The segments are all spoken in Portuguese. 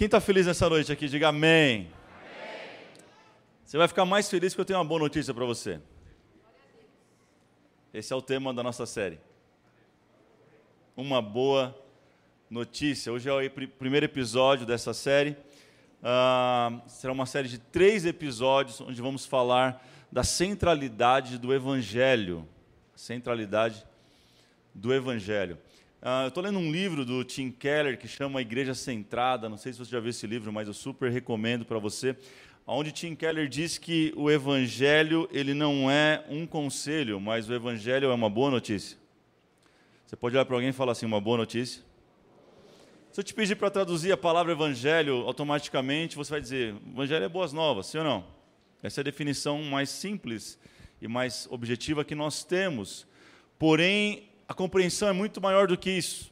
Quem está feliz nessa noite aqui, diga amém. amém. Você vai ficar mais feliz que eu tenho uma boa notícia para você. Esse é o tema da nossa série. Uma boa notícia. Hoje é o primeiro episódio dessa série. Uh, será uma série de três episódios onde vamos falar da centralidade do Evangelho. Centralidade do Evangelho. Uh, eu estou lendo um livro do Tim Keller que chama Igreja Centrada. Não sei se você já viu esse livro, mas eu super recomendo para você. Onde Tim Keller diz que o Evangelho ele não é um conselho, mas o Evangelho é uma boa notícia. Você pode olhar para alguém e falar assim, uma boa notícia? Se eu te pedir para traduzir a palavra Evangelho, automaticamente você vai dizer, Evangelho é boas novas, sim ou não? Essa é a definição mais simples e mais objetiva que nós temos. Porém, a compreensão é muito maior do que isso.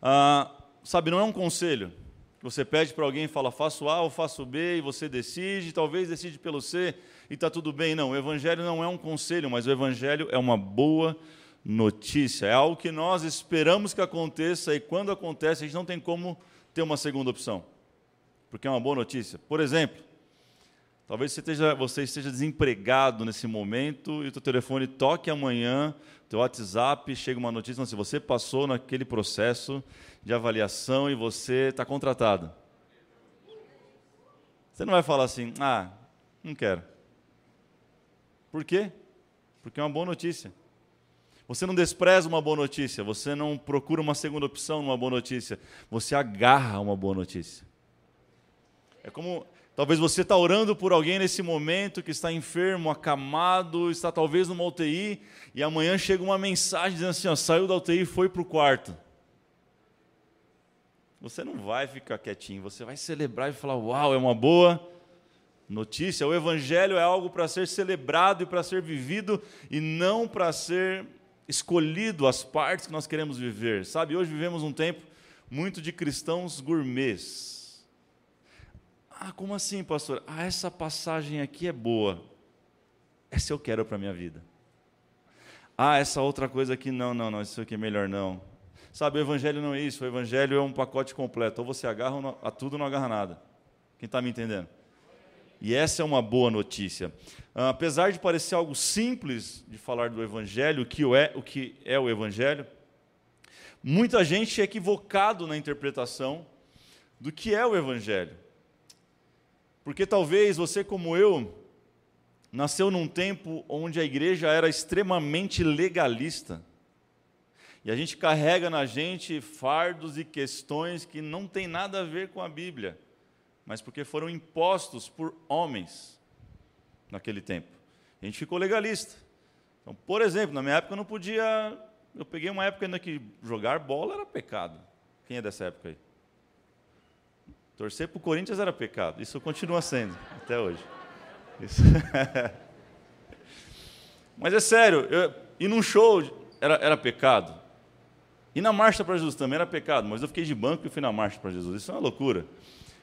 Ah, sabe, não é um conselho. Você pede para alguém e fala, faço A ou faço B, e você decide, talvez decide pelo C, e está tudo bem. Não, o Evangelho não é um conselho, mas o Evangelho é uma boa notícia. É algo que nós esperamos que aconteça, e quando acontece, a gente não tem como ter uma segunda opção, porque é uma boa notícia. Por exemplo, Talvez você esteja, você esteja desempregado nesse momento e o teu telefone toque amanhã, teu WhatsApp, chega uma notícia, se você passou naquele processo de avaliação e você está contratado. Você não vai falar assim, ah, não quero. Por quê? Porque é uma boa notícia. Você não despreza uma boa notícia, você não procura uma segunda opção numa boa notícia, você agarra uma boa notícia. É como Talvez você está orando por alguém nesse momento que está enfermo, acamado, está talvez numa UTI, e amanhã chega uma mensagem dizendo assim: ó, saiu da UTI e foi para o quarto. Você não vai ficar quietinho, você vai celebrar e falar: Uau, é uma boa notícia. O Evangelho é algo para ser celebrado e para ser vivido, e não para ser escolhido as partes que nós queremos viver. Sabe, hoje vivemos um tempo muito de cristãos gourmets ah, como assim, pastor? Ah, essa passagem aqui é boa. Essa eu quero para a minha vida. Ah, essa outra coisa aqui, não, não, não, isso aqui é melhor não. Sabe, o evangelho não é isso, o evangelho é um pacote completo. Ou você agarra a tudo ou não agarra nada. Quem está me entendendo? E essa é uma boa notícia. Ah, apesar de parecer algo simples de falar do evangelho, o que é o, que é o evangelho, muita gente é equivocado na interpretação do que é o evangelho. Porque talvez você, como eu, nasceu num tempo onde a igreja era extremamente legalista. E a gente carrega na gente fardos e questões que não tem nada a ver com a Bíblia, mas porque foram impostos por homens naquele tempo. A gente ficou legalista. Então, por exemplo, na minha época eu não podia. Eu peguei uma época ainda que jogar bola era pecado. Quem é dessa época aí? Torcer para o Corinthians era pecado. Isso continua sendo, até hoje. Mas é sério, eu, num show era, era pecado. E na marcha para Jesus também era pecado, mas eu fiquei de banco e fui na marcha para Jesus. Isso é uma loucura.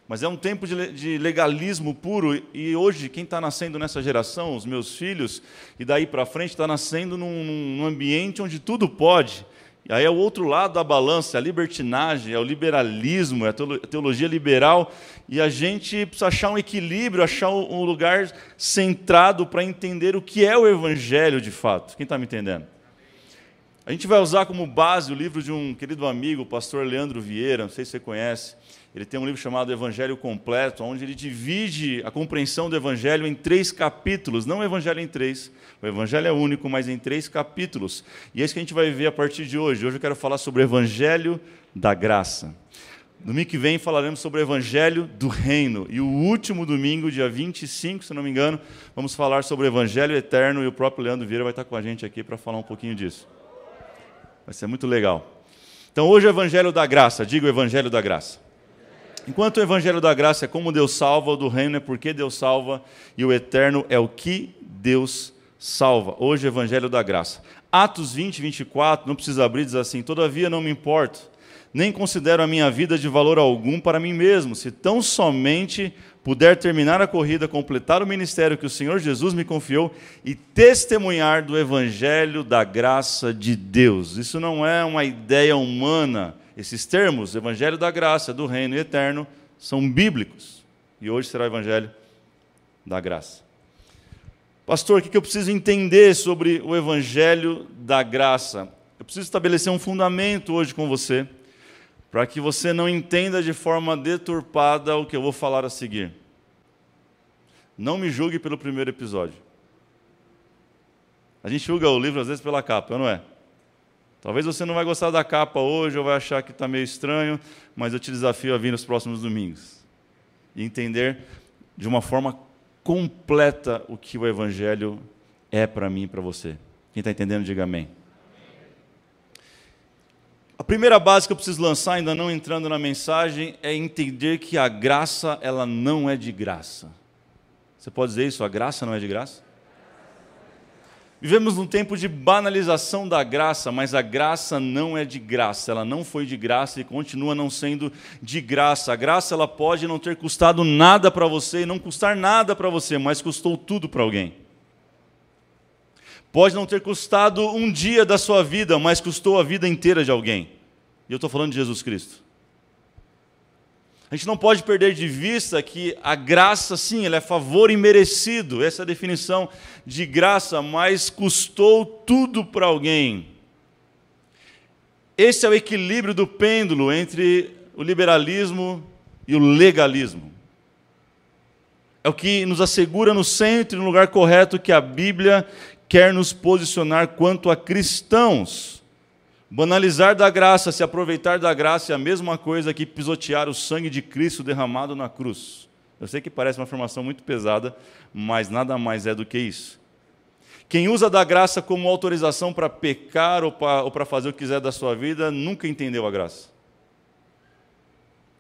Mas é um tempo de, de legalismo puro, e hoje, quem está nascendo nessa geração, os meus filhos, e daí para frente, está nascendo num, num ambiente onde tudo pode. E aí é o outro lado da balança, é a libertinagem, é o liberalismo, é a teologia liberal, e a gente precisa achar um equilíbrio, achar um lugar centrado para entender o que é o evangelho de fato. Quem está me entendendo? A gente vai usar como base o livro de um querido amigo, o pastor Leandro Vieira, não sei se você conhece. Ele tem um livro chamado Evangelho Completo, onde ele divide a compreensão do Evangelho em três capítulos, não o Evangelho em três, o Evangelho é único, mas em três capítulos. E é isso que a gente vai ver a partir de hoje. Hoje eu quero falar sobre o Evangelho da Graça. Domingo que vem falaremos sobre o Evangelho do Reino. E o último domingo, dia 25, se não me engano, vamos falar sobre o Evangelho Eterno e o próprio Leandro Vieira vai estar com a gente aqui para falar um pouquinho disso. Vai ser muito legal. Então hoje é o Evangelho da Graça, diga o Evangelho da Graça. Enquanto o Evangelho da Graça é como Deus salva, o do reino é porque Deus salva, e o eterno é o que Deus salva. Hoje, o Evangelho da Graça. Atos 20, 24, não precisa abrir, diz assim: Todavia não me importo, nem considero a minha vida de valor algum para mim mesmo, se tão somente puder terminar a corrida, completar o ministério que o Senhor Jesus me confiou e testemunhar do Evangelho da graça de Deus. Isso não é uma ideia humana Esses termos, Evangelho da Graça, do Reino Eterno, são bíblicos. E hoje será o Evangelho da Graça. Pastor, o que eu preciso entender sobre o Evangelho da Graça? Eu preciso estabelecer um fundamento hoje com você, para que você não entenda de forma deturpada o que eu vou falar a seguir. Não me julgue pelo primeiro episódio. A gente julga o livro às vezes pela capa, não é? Talvez você não vai gostar da capa hoje ou vai achar que está meio estranho, mas eu te desafio a vir nos próximos domingos e entender de uma forma completa o que o Evangelho é para mim e para você. Quem está entendendo, diga amém. A primeira base que eu preciso lançar, ainda não entrando na mensagem, é entender que a graça ela não é de graça. Você pode dizer isso? A graça não é de graça? Vivemos num tempo de banalização da graça, mas a graça não é de graça. Ela não foi de graça e continua não sendo de graça. A graça ela pode não ter custado nada para você não custar nada para você, mas custou tudo para alguém. Pode não ter custado um dia da sua vida, mas custou a vida inteira de alguém. E eu estou falando de Jesus Cristo. A gente não pode perder de vista que a graça, sim, ela é favor imerecido, essa é a definição de graça, mas custou tudo para alguém. Esse é o equilíbrio do pêndulo entre o liberalismo e o legalismo. É o que nos assegura no centro, no lugar correto que a Bíblia quer nos posicionar quanto a cristãos. Banalizar da graça, se aproveitar da graça é a mesma coisa que pisotear o sangue de Cristo derramado na cruz. Eu sei que parece uma afirmação muito pesada, mas nada mais é do que isso. Quem usa da graça como autorização para pecar ou para fazer o que quiser da sua vida, nunca entendeu a graça.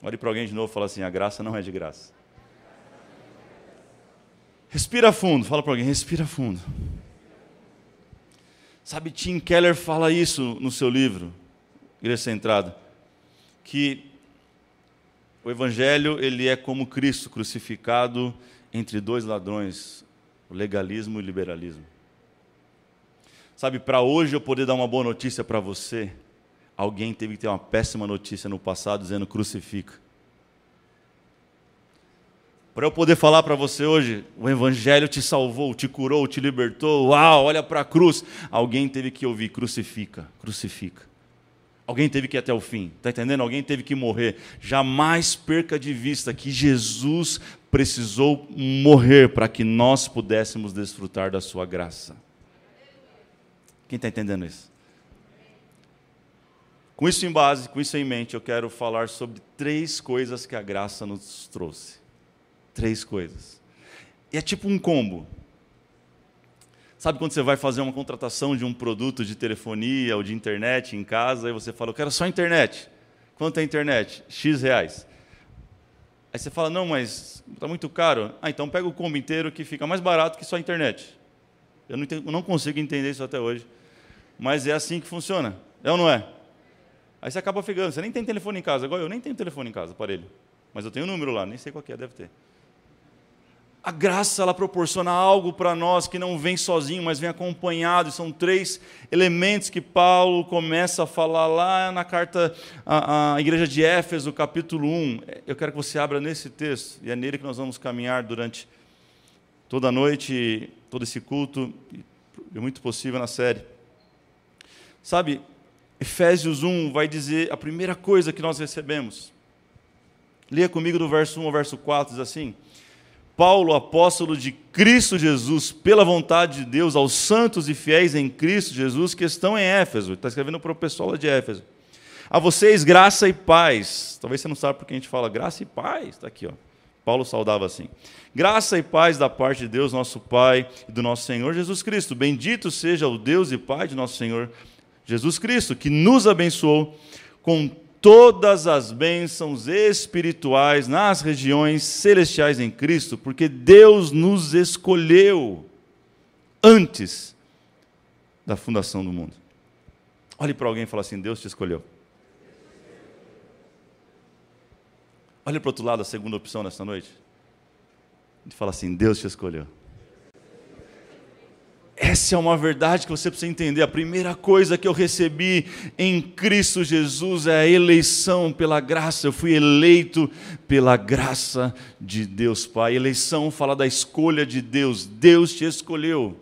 Olhe para alguém de novo e fala assim: a graça não é de graça. Respira fundo, fala para alguém, respira fundo. Sabe, Tim Keller fala isso no seu livro, Igreja Centrada, que o Evangelho ele é como Cristo crucificado entre dois ladrões, o legalismo e o liberalismo. Sabe, para hoje eu poder dar uma boa notícia para você, alguém teve que ter uma péssima notícia no passado dizendo crucifica. Para eu poder falar para você hoje, o Evangelho te salvou, te curou, te libertou, uau, olha para a cruz. Alguém teve que ouvir, crucifica, crucifica. Alguém teve que ir até o fim, está entendendo? Alguém teve que morrer. Jamais perca de vista que Jesus precisou morrer para que nós pudéssemos desfrutar da sua graça. Quem está entendendo isso? Com isso em base, com isso em mente, eu quero falar sobre três coisas que a graça nos trouxe. Três coisas. E é tipo um combo. Sabe quando você vai fazer uma contratação de um produto de telefonia ou de internet em casa e você fala, eu quero só internet. Quanto é internet? X reais. Aí você fala, não, mas está muito caro. Ah, então pega o combo inteiro que fica mais barato que só a internet. Eu não, não consigo entender isso até hoje. Mas é assim que funciona. É ou não é? Aí você acaba ficando. Você nem tem telefone em casa. Igual eu nem tenho telefone em casa, aparelho. Mas eu tenho um número lá, nem sei qual é, deve ter. A graça ela proporciona algo para nós que não vem sozinho, mas vem acompanhado. São três elementos que Paulo começa a falar lá na carta à, à igreja de Éfeso, capítulo 1. Eu quero que você abra nesse texto, e é nele que nós vamos caminhar durante toda a noite, todo esse culto, e muito possível na série. Sabe, Efésios 1 vai dizer a primeira coisa que nós recebemos. Leia comigo do verso 1 ao verso 4, diz assim. Paulo, apóstolo de Cristo Jesus, pela vontade de Deus, aos santos e fiéis em Cristo Jesus que estão em Éfeso. Está escrevendo para o pessoal de Éfeso. A vocês, graça e paz. Talvez você não saiba porque a gente fala graça e paz. Está aqui, ó. Paulo saudava assim. Graça e paz da parte de Deus, nosso Pai, e do nosso Senhor Jesus Cristo. Bendito seja o Deus e Pai de nosso Senhor Jesus Cristo, que nos abençoou com todas as bênçãos espirituais nas regiões celestiais em Cristo, porque Deus nos escolheu antes da fundação do mundo. Olhe para alguém e fale assim: Deus te escolheu. Olhe para o outro lado, a segunda opção nesta noite. E fala assim: Deus te escolheu. Essa é uma verdade que você precisa entender. A primeira coisa que eu recebi em Cristo Jesus é a eleição pela graça. Eu fui eleito pela graça de Deus Pai. Eleição fala da escolha de Deus. Deus te escolheu.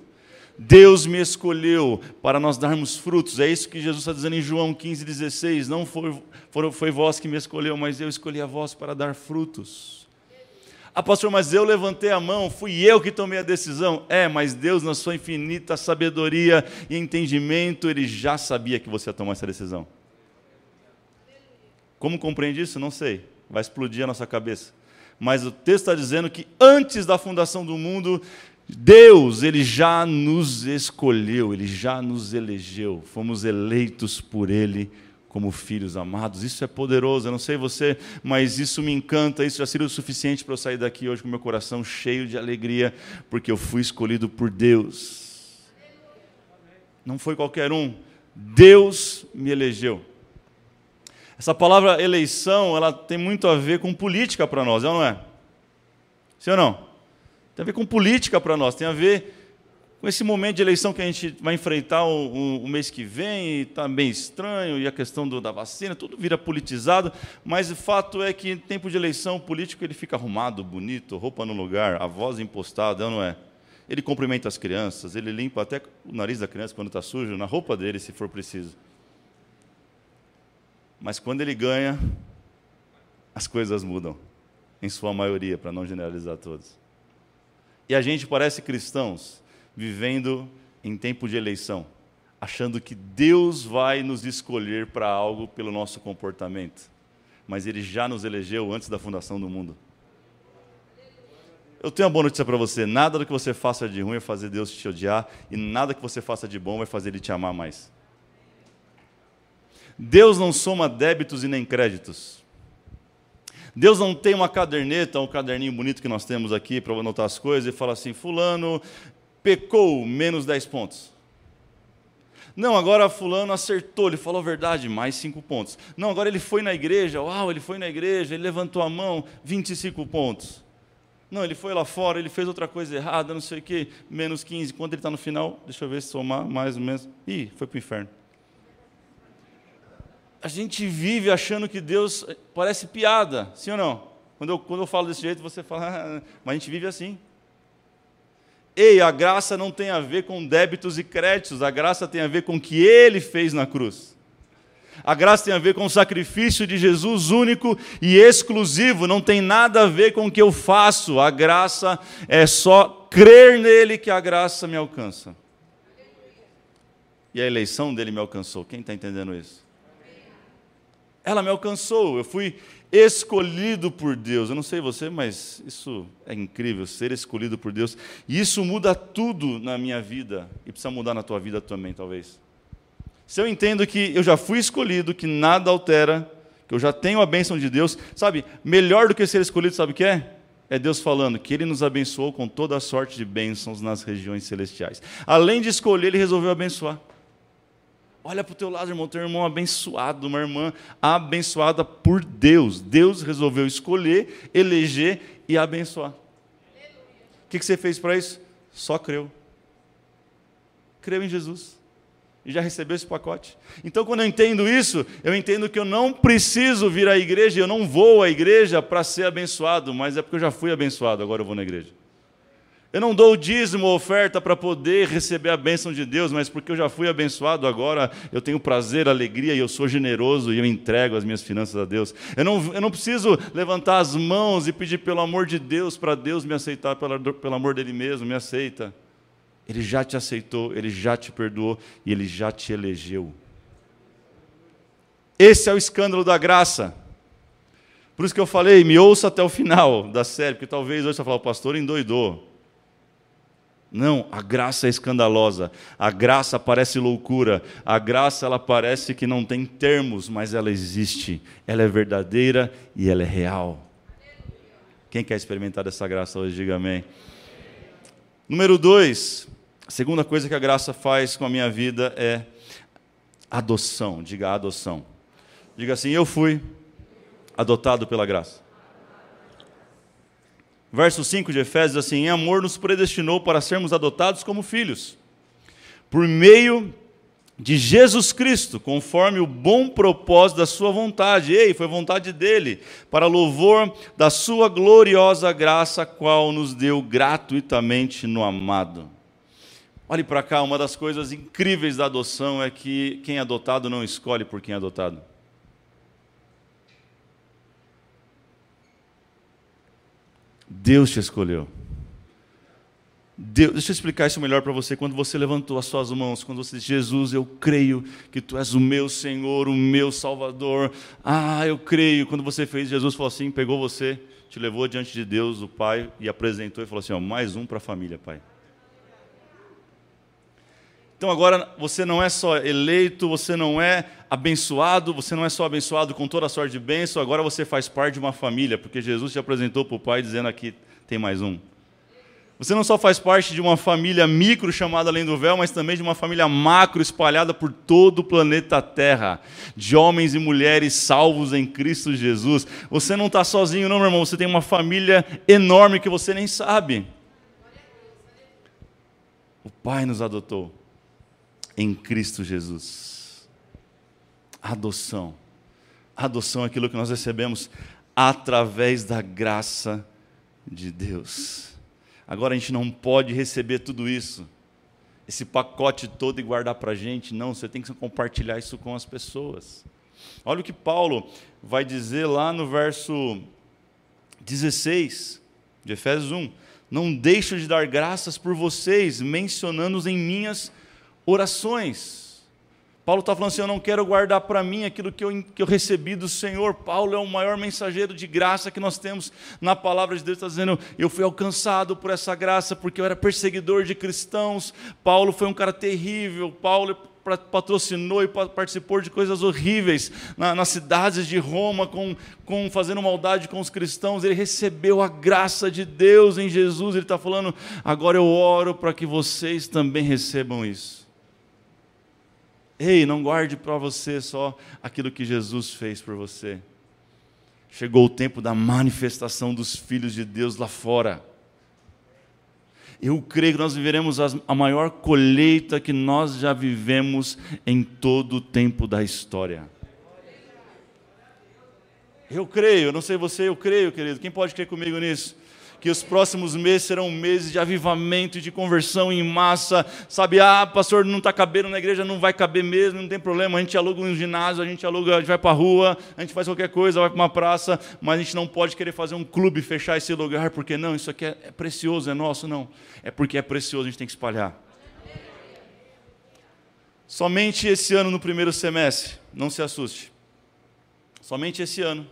Deus me escolheu para nós darmos frutos. É isso que Jesus está dizendo em João 15,16. Não foi, foi, foi vós que me escolheu, mas eu escolhi a vós para dar frutos. Ah, pastor, mas eu levantei a mão, fui eu que tomei a decisão. É, mas Deus, na sua infinita sabedoria e entendimento, ele já sabia que você ia tomar essa decisão. Como compreende isso? Não sei. Vai explodir a nossa cabeça. Mas o texto está dizendo que antes da fundação do mundo, Deus, ele já nos escolheu, ele já nos elegeu. Fomos eleitos por ele como filhos amados. Isso é poderoso. Eu não sei você, mas isso me encanta. Isso já seria o suficiente para eu sair daqui hoje com meu coração cheio de alegria, porque eu fui escolhido por Deus. Não foi qualquer um. Deus me elegeu. Essa palavra eleição, ela tem muito a ver com política para nós, é não é? Sim ou não? Tem a ver com política para nós, tem a ver com esse momento de eleição que a gente vai enfrentar o, o, o mês que vem, está bem estranho, e a questão do, da vacina, tudo vira politizado, mas o fato é que em tempo de eleição, o político ele fica arrumado, bonito, roupa no lugar, a voz impostada, não é? Ele cumprimenta as crianças, ele limpa até o nariz da criança quando está sujo, na roupa dele, se for preciso. Mas quando ele ganha, as coisas mudam, em sua maioria, para não generalizar todos. E a gente parece cristãos, vivendo em tempo de eleição, achando que Deus vai nos escolher para algo pelo nosso comportamento, mas Ele já nos elegeu antes da fundação do mundo. Eu tenho uma boa notícia para você: nada do que você faça de ruim vai fazer Deus te odiar, e nada que você faça de bom vai fazer Ele te amar mais. Deus não soma débitos e nem créditos. Deus não tem uma caderneta, um caderninho bonito que nós temos aqui para anotar as coisas e fala assim: Fulano pecou, menos 10 pontos. Não, agora fulano acertou, ele falou a verdade, mais 5 pontos. Não, agora ele foi na igreja, uau, ele foi na igreja, ele levantou a mão, 25 pontos. Não, ele foi lá fora, ele fez outra coisa errada, não sei o quê, menos 15. Quando ele está no final, deixa eu ver se somar mais ou menos. Ih, foi para o inferno. A gente vive achando que Deus parece piada, sim ou não? Quando eu, quando eu falo desse jeito, você fala, mas a gente vive assim. Ei, a graça não tem a ver com débitos e créditos, a graça tem a ver com o que ele fez na cruz. A graça tem a ver com o sacrifício de Jesus único e exclusivo, não tem nada a ver com o que eu faço. A graça é só crer nele que a graça me alcança. E a eleição dele me alcançou. Quem está entendendo isso? Ela me alcançou. Eu fui escolhido por Deus. Eu não sei você, mas isso é incrível, ser escolhido por Deus. E isso muda tudo na minha vida e precisa mudar na tua vida também, talvez. Se eu entendo que eu já fui escolhido, que nada altera, que eu já tenho a bênção de Deus, sabe, melhor do que ser escolhido, sabe o que é? É Deus falando que Ele nos abençoou com toda a sorte de bênçãos nas regiões celestiais. Além de escolher, Ele resolveu abençoar. Olha para o teu lado, irmão, tem um irmão abençoado, uma irmã abençoada por Deus. Deus resolveu escolher, eleger e abençoar. O que, que você fez para isso? Só creu. Creu em Jesus. E já recebeu esse pacote. Então, quando eu entendo isso, eu entendo que eu não preciso vir à igreja, eu não vou à igreja para ser abençoado, mas é porque eu já fui abençoado, agora eu vou na igreja. Eu não dou o dízimo ou oferta para poder receber a bênção de Deus, mas porque eu já fui abençoado, agora eu tenho prazer, alegria e eu sou generoso e eu entrego as minhas finanças a Deus. Eu não, eu não preciso levantar as mãos e pedir pelo amor de Deus para Deus me aceitar, pelo, pelo amor dele mesmo, me aceita. Ele já te aceitou, ele já te perdoou e ele já te elegeu. Esse é o escândalo da graça. Por isso que eu falei, me ouça até o final da série, porque talvez hoje você fale, o pastor endoidou. Não, a graça é escandalosa. A graça parece loucura. A graça ela parece que não tem termos, mas ela existe. Ela é verdadeira e ela é real. Quem quer experimentar essa graça hoje, diga amém. Número dois, a segunda coisa que a graça faz com a minha vida é adoção. Diga adoção. Diga assim: eu fui adotado pela graça. Verso 5 de Efésios assim: Em amor nos predestinou para sermos adotados como filhos, por meio de Jesus Cristo, conforme o bom propósito da sua vontade. Ei, foi vontade dele, para louvor da sua gloriosa graça, qual nos deu gratuitamente no amado. Olhe para cá, uma das coisas incríveis da adoção é que quem é adotado não escolhe por quem é adotado. Deus te escolheu. Deus, deixa eu explicar isso melhor para você. Quando você levantou as suas mãos, quando você disse, Jesus, eu creio que tu és o meu Senhor, o meu Salvador. Ah, eu creio. Quando você fez, Jesus falou assim, pegou você, te levou diante de Deus, o Pai, e apresentou e falou assim: ó, mais um para a família, Pai. Então agora você não é só eleito, você não é abençoado, você não é só abençoado com toda a sorte de bênção, agora você faz parte de uma família, porque Jesus te apresentou para o Pai dizendo aqui tem mais um. Você não só faz parte de uma família micro chamada Além do Véu, mas também de uma família macro espalhada por todo o planeta Terra, de homens e mulheres salvos em Cristo Jesus. Você não está sozinho, não, meu irmão, você tem uma família enorme que você nem sabe. O Pai nos adotou em Cristo Jesus. Adoção. Adoção é aquilo que nós recebemos através da graça de Deus. Agora a gente não pode receber tudo isso, esse pacote todo e guardar para a gente. Não, você tem que compartilhar isso com as pessoas. Olha o que Paulo vai dizer lá no verso 16 de Efésios 1. Não deixo de dar graças por vocês, mencionando-os em minhas orações. Paulo está falando assim: eu não quero guardar para mim aquilo que eu, que eu recebi do Senhor. Paulo é o maior mensageiro de graça que nós temos na palavra de Deus. Está dizendo: eu fui alcançado por essa graça porque eu era perseguidor de cristãos. Paulo foi um cara terrível. Paulo patrocinou e participou de coisas horríveis na, nas cidades de Roma, com, com fazendo maldade com os cristãos. Ele recebeu a graça de Deus em Jesus. Ele está falando: agora eu oro para que vocês também recebam isso. Ei, não guarde para você só aquilo que Jesus fez por você. Chegou o tempo da manifestação dos filhos de Deus lá fora. Eu creio que nós viveremos a maior colheita que nós já vivemos em todo o tempo da história. Eu creio, não sei você, eu creio, querido. Quem pode crer comigo nisso? Que os próximos meses serão meses de avivamento de conversão em massa. Sabe, ah, pastor, não está cabendo na igreja, não vai caber mesmo, não tem problema. A gente aluga um ginásio, a gente aluga, a gente vai para a rua, a gente faz qualquer coisa, vai para uma praça, mas a gente não pode querer fazer um clube, fechar esse lugar, porque não, isso aqui é, é precioso, é nosso, não. É porque é precioso, a gente tem que espalhar. Somente esse ano, no primeiro semestre, não se assuste. Somente esse ano,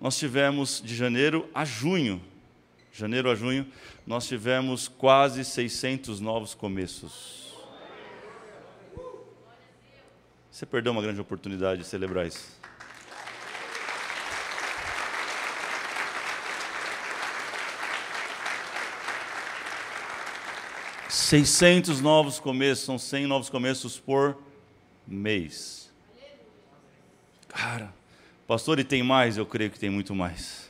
nós tivemos de janeiro a junho janeiro a junho, nós tivemos quase 600 novos começos. Você perdeu uma grande oportunidade de celebrar isso. Seiscentos novos começos, são 100 novos começos por mês. Cara, pastor, e tem mais? Eu creio que tem muito mais.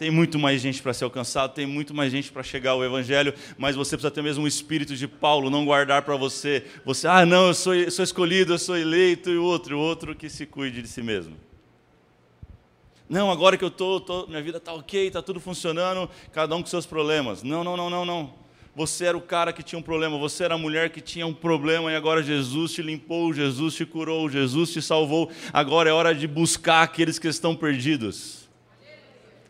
Tem muito mais gente para ser alcançado, tem muito mais gente para chegar ao Evangelho, mas você precisa ter mesmo o espírito de Paulo, não guardar para você. Você, ah, não, eu sou, eu sou escolhido, eu sou eleito, e o outro, o outro que se cuide de si mesmo. Não, agora que eu estou, tô, minha vida está ok, está tudo funcionando, cada um com seus problemas. Não, não, não, não, não. Você era o cara que tinha um problema, você era a mulher que tinha um problema e agora Jesus te limpou, Jesus te curou, Jesus te salvou. Agora é hora de buscar aqueles que estão perdidos.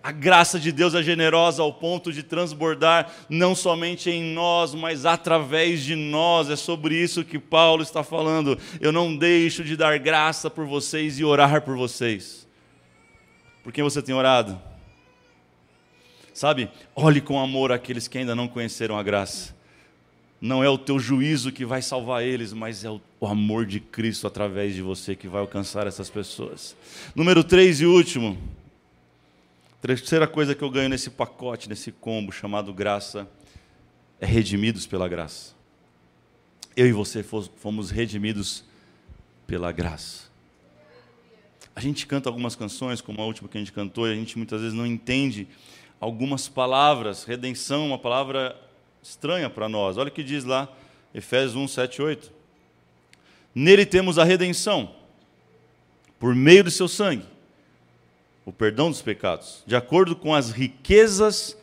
A graça de Deus é generosa ao ponto de transbordar não somente em nós, mas através de nós. É sobre isso que Paulo está falando. Eu não deixo de dar graça por vocês e orar por vocês. Por quem você tem orado? Sabe, olhe com amor aqueles que ainda não conheceram a graça. Não é o teu juízo que vai salvar eles, mas é o amor de Cristo através de você que vai alcançar essas pessoas. Número 3 e último. Terceira coisa que eu ganho nesse pacote, nesse combo chamado graça, é redimidos pela graça. Eu e você fomos redimidos pela graça. A gente canta algumas canções, como a última que a gente cantou, e a gente muitas vezes não entende algumas palavras. Redenção, uma palavra estranha para nós. Olha o que diz lá Efésios 1, 7 8. Nele temos a redenção, por meio do seu sangue, o perdão dos pecados, de acordo com as riquezas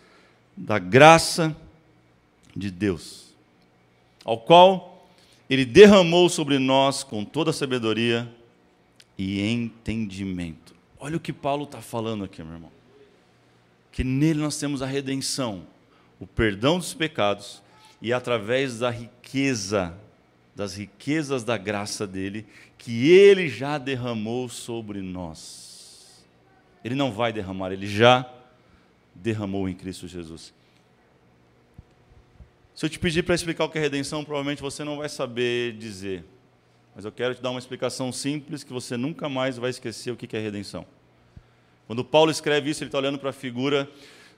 da graça de Deus, ao qual ele derramou sobre nós com toda sabedoria e entendimento. Olha o que Paulo está falando aqui, meu irmão. Que nele nós temos a redenção, o perdão dos pecados, e através da riqueza, das riquezas da graça dele, que ele já derramou sobre nós. Ele não vai derramar, ele já derramou em Cristo Jesus. Se eu te pedir para explicar o que é redenção, provavelmente você não vai saber dizer. Mas eu quero te dar uma explicação simples que você nunca mais vai esquecer o que é redenção. Quando Paulo escreve isso, ele está olhando para a figura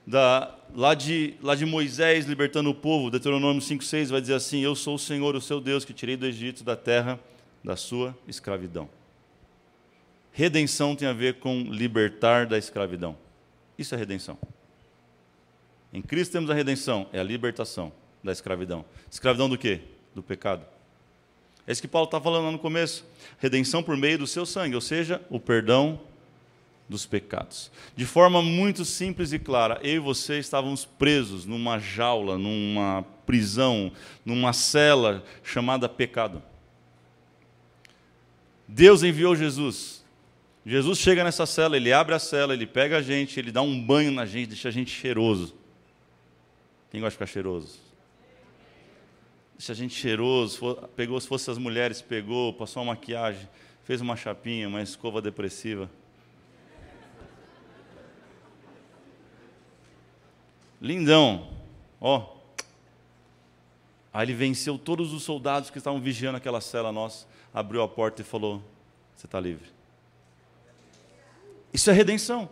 da, lá, de, lá de Moisés libertando o povo, Deuteronômio 5,6 vai dizer assim: Eu sou o Senhor, o seu Deus, que tirei do Egito, da terra da sua escravidão. Redenção tem a ver com libertar da escravidão. Isso é redenção. Em Cristo temos a redenção, é a libertação da escravidão. Escravidão do quê? Do pecado. É isso que Paulo está falando lá no começo. Redenção por meio do seu sangue, ou seja, o perdão dos pecados. De forma muito simples e clara, eu e você estávamos presos numa jaula, numa prisão, numa cela chamada pecado. Deus enviou Jesus. Jesus chega nessa cela, ele abre a cela, ele pega a gente, ele dá um banho na gente, deixa a gente cheiroso. Quem gosta de ficar cheiroso? Deixa a gente cheiroso. Pegou, se fosse as mulheres, pegou, passou uma maquiagem, fez uma chapinha, uma escova depressiva. Lindão. Ó. Aí ele venceu todos os soldados que estavam vigiando aquela cela nossa, abriu a porta e falou: Você está livre. Isso é redenção.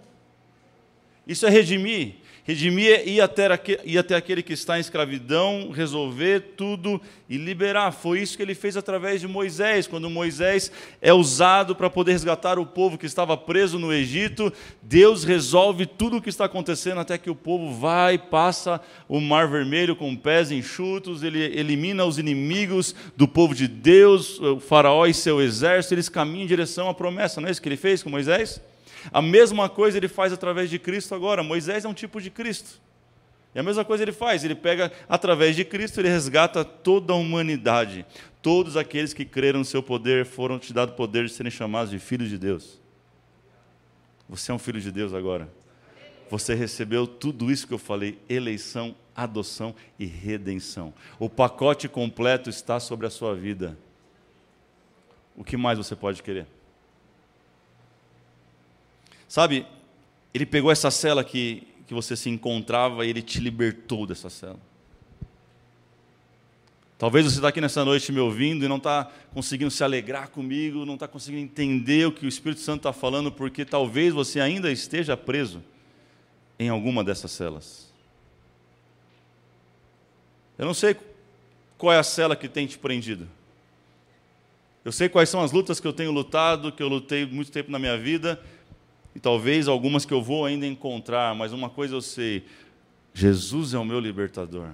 Isso é redimir. Redimir é ir até, ir até aquele que está em escravidão, resolver tudo e liberar. Foi isso que ele fez através de Moisés. Quando Moisés é usado para poder resgatar o povo que estava preso no Egito, Deus resolve tudo o que está acontecendo até que o povo vai, passa o mar vermelho com pés enxutos, ele elimina os inimigos do povo de Deus, o faraó e seu exército, eles caminham em direção à promessa. Não é isso que ele fez com Moisés? A mesma coisa ele faz através de Cristo agora. Moisés é um tipo de Cristo. E a mesma coisa ele faz, ele pega através de Cristo, ele resgata toda a humanidade. Todos aqueles que creram no seu poder foram te dado o poder de serem chamados de filhos de Deus. Você é um filho de Deus agora. Você recebeu tudo isso que eu falei: eleição, adoção e redenção. O pacote completo está sobre a sua vida. O que mais você pode querer? Sabe, ele pegou essa cela que, que você se encontrava e ele te libertou dessa cela. Talvez você está aqui nessa noite me ouvindo e não está conseguindo se alegrar comigo, não está conseguindo entender o que o Espírito Santo está falando, porque talvez você ainda esteja preso em alguma dessas celas. Eu não sei qual é a cela que tem te prendido. Eu sei quais são as lutas que eu tenho lutado, que eu lutei muito tempo na minha vida, e talvez algumas que eu vou ainda encontrar, mas uma coisa eu sei: Jesus é o meu libertador.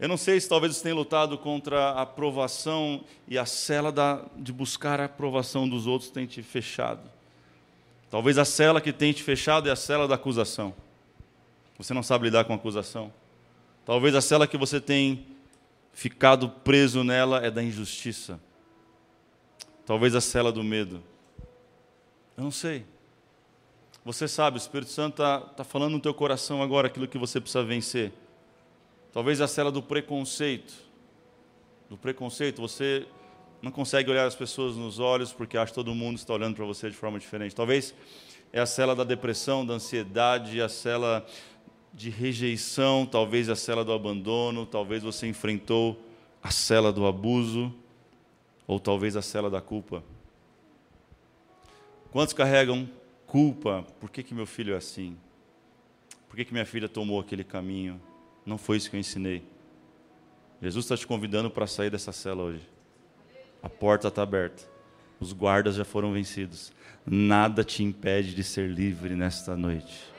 Eu não sei se talvez você tenha lutado contra a aprovação e a cela da, de buscar a aprovação dos outros tem te fechado. Talvez a cela que tem te fechado é a cela da acusação. Você não sabe lidar com a acusação. Talvez a cela que você tem ficado preso nela é da injustiça. Talvez a cela do medo. Eu não sei. Você sabe, o Espírito Santo está tá falando no teu coração agora aquilo que você precisa vencer. Talvez a cela do preconceito. Do preconceito, você não consegue olhar as pessoas nos olhos porque acha que todo mundo está olhando para você de forma diferente. Talvez é a cela da depressão, da ansiedade, a cela de rejeição, talvez a cela do abandono, talvez você enfrentou a cela do abuso, ou talvez a cela da culpa. Quantos carregam culpa? Por que, que meu filho é assim? Por que, que minha filha tomou aquele caminho? Não foi isso que eu ensinei. Jesus está te convidando para sair dessa cela hoje. A porta está aberta. Os guardas já foram vencidos. Nada te impede de ser livre nesta noite.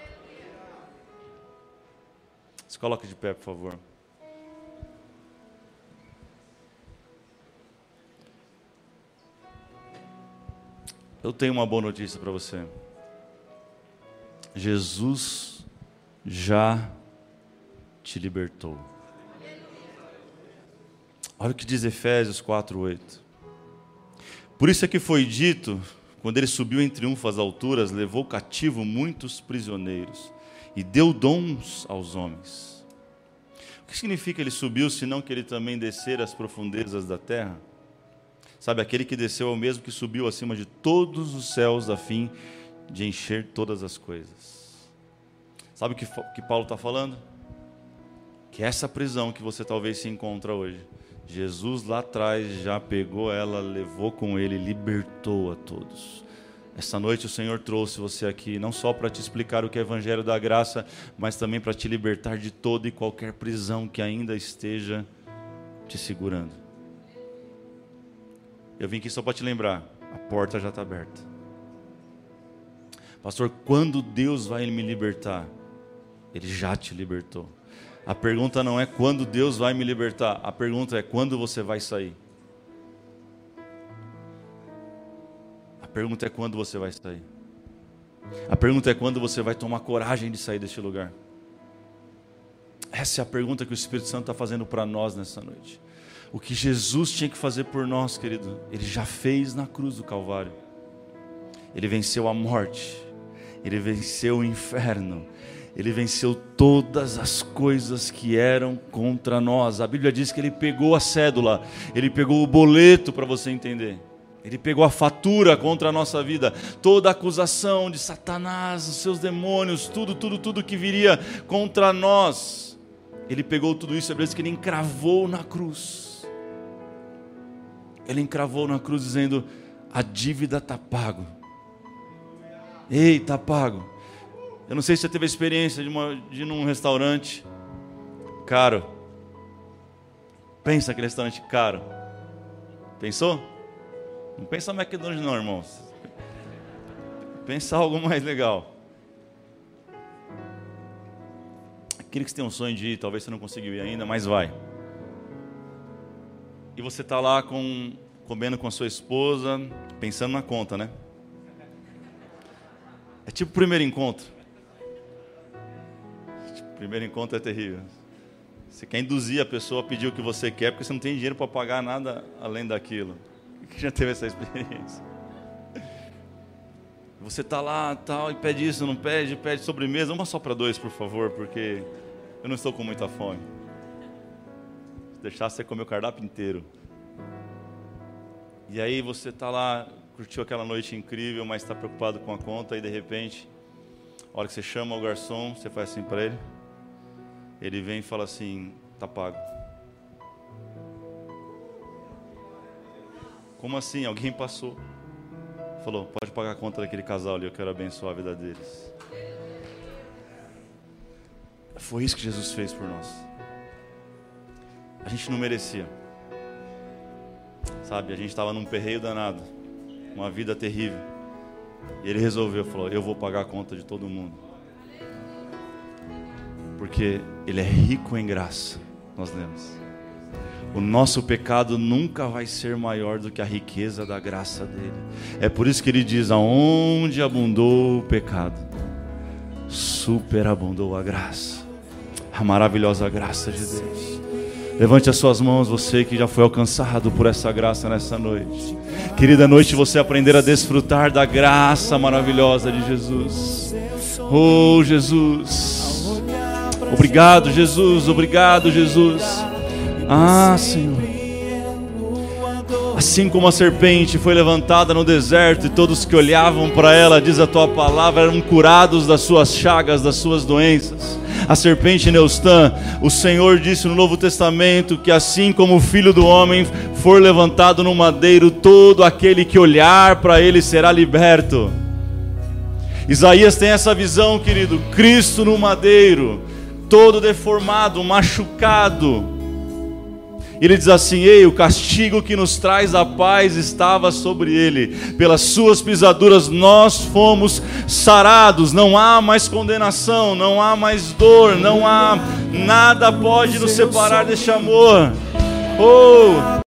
Se coloque de pé, por favor. Eu tenho uma boa notícia para você. Jesus já te libertou. Olha o que diz Efésios 4:8. Por isso é que foi dito, quando ele subiu em triunfo às alturas, levou cativo muitos prisioneiros e deu dons aos homens. O que significa ele subiu, senão que ele também descer às profundezas da terra? Sabe, aquele que desceu é o mesmo que subiu acima de todos os céus a fim de encher todas as coisas. Sabe o que, que Paulo está falando? Que essa prisão que você talvez se encontra hoje, Jesus lá atrás já pegou ela, levou com ele, libertou a todos. Essa noite o Senhor trouxe você aqui, não só para te explicar o que é Evangelho da Graça, mas também para te libertar de toda e qualquer prisão que ainda esteja te segurando. Eu vim aqui só para te lembrar: a porta já está aberta. Pastor, quando Deus vai me libertar? Ele já te libertou. A pergunta não é quando Deus vai me libertar, a pergunta é quando você vai sair. A pergunta é quando você vai sair. A pergunta é quando você vai tomar coragem de sair deste lugar. Essa é a pergunta que o Espírito Santo está fazendo para nós nessa noite. O que Jesus tinha que fazer por nós, querido, ele já fez na cruz do Calvário. Ele venceu a morte, ele venceu o inferno, ele venceu todas as coisas que eram contra nós. A Bíblia diz que ele pegou a cédula, ele pegou o boleto para você entender. Ele pegou a fatura contra a nossa vida, toda a acusação de Satanás, os seus demônios, tudo, tudo, tudo que viria contra nós. Ele pegou tudo isso, a Bíblia diz que ele encravou na cruz ele encravou na cruz dizendo: A dívida está pago. Ei, está pago. Eu não sei se você teve a experiência de, uma, de ir num restaurante caro. Pensa aquele restaurante caro. Pensou? Não pensa McDonald's não, irmãos. Pensa algo mais legal. Aquele que você tem um sonho de ir, talvez você não conseguiu ir ainda, mas vai e você está lá com, comendo com a sua esposa, pensando na conta, né? É tipo o primeiro encontro. O primeiro encontro é terrível. Você quer induzir a pessoa a pedir o que você quer, porque você não tem dinheiro para pagar nada além daquilo. Quem já teve essa experiência? Você está lá tal, e pede isso, não pede, pede sobremesa. Uma só para dois, por favor, porque eu não estou com muita fome deixar você comer o cardápio inteiro. E aí você está lá, curtiu aquela noite incrível, mas está preocupado com a conta e de repente, a hora que você chama o garçom, você faz assim para ele, ele vem e fala assim, tá pago. Como assim? Alguém passou. Falou, pode pagar a conta daquele casal ali, eu quero abençoar a vida deles. Foi isso que Jesus fez por nós a gente não merecia. Sabe, a gente estava num perreio danado, uma vida terrível. E ele resolveu, falou: Eu vou pagar a conta de todo mundo. Porque ele é rico em graça, nós lemos. O nosso pecado nunca vai ser maior do que a riqueza da graça dele. É por isso que ele diz: Aonde abundou o pecado, superabundou a graça, a maravilhosa graça de Deus. Levante as suas mãos, você que já foi alcançado por essa graça nessa noite. Querida noite, você aprender a desfrutar da graça maravilhosa de Jesus. Oh, Jesus. Obrigado, Jesus. Obrigado, Jesus. Ah, Senhor. Assim como a serpente foi levantada no deserto e todos que olhavam para ela, diz a tua palavra, eram curados das suas chagas, das suas doenças. A serpente Neustã, o Senhor disse no Novo Testamento que assim como o filho do homem for levantado no madeiro, todo aquele que olhar para ele será liberto. Isaías tem essa visão, querido, Cristo no madeiro, todo deformado, machucado, ele diz assim: Ei, o castigo que nos traz a paz estava sobre ele, pelas suas pisaduras nós fomos sarados, não há mais condenação, não há mais dor, não há nada pode nos separar deste amor. Oh,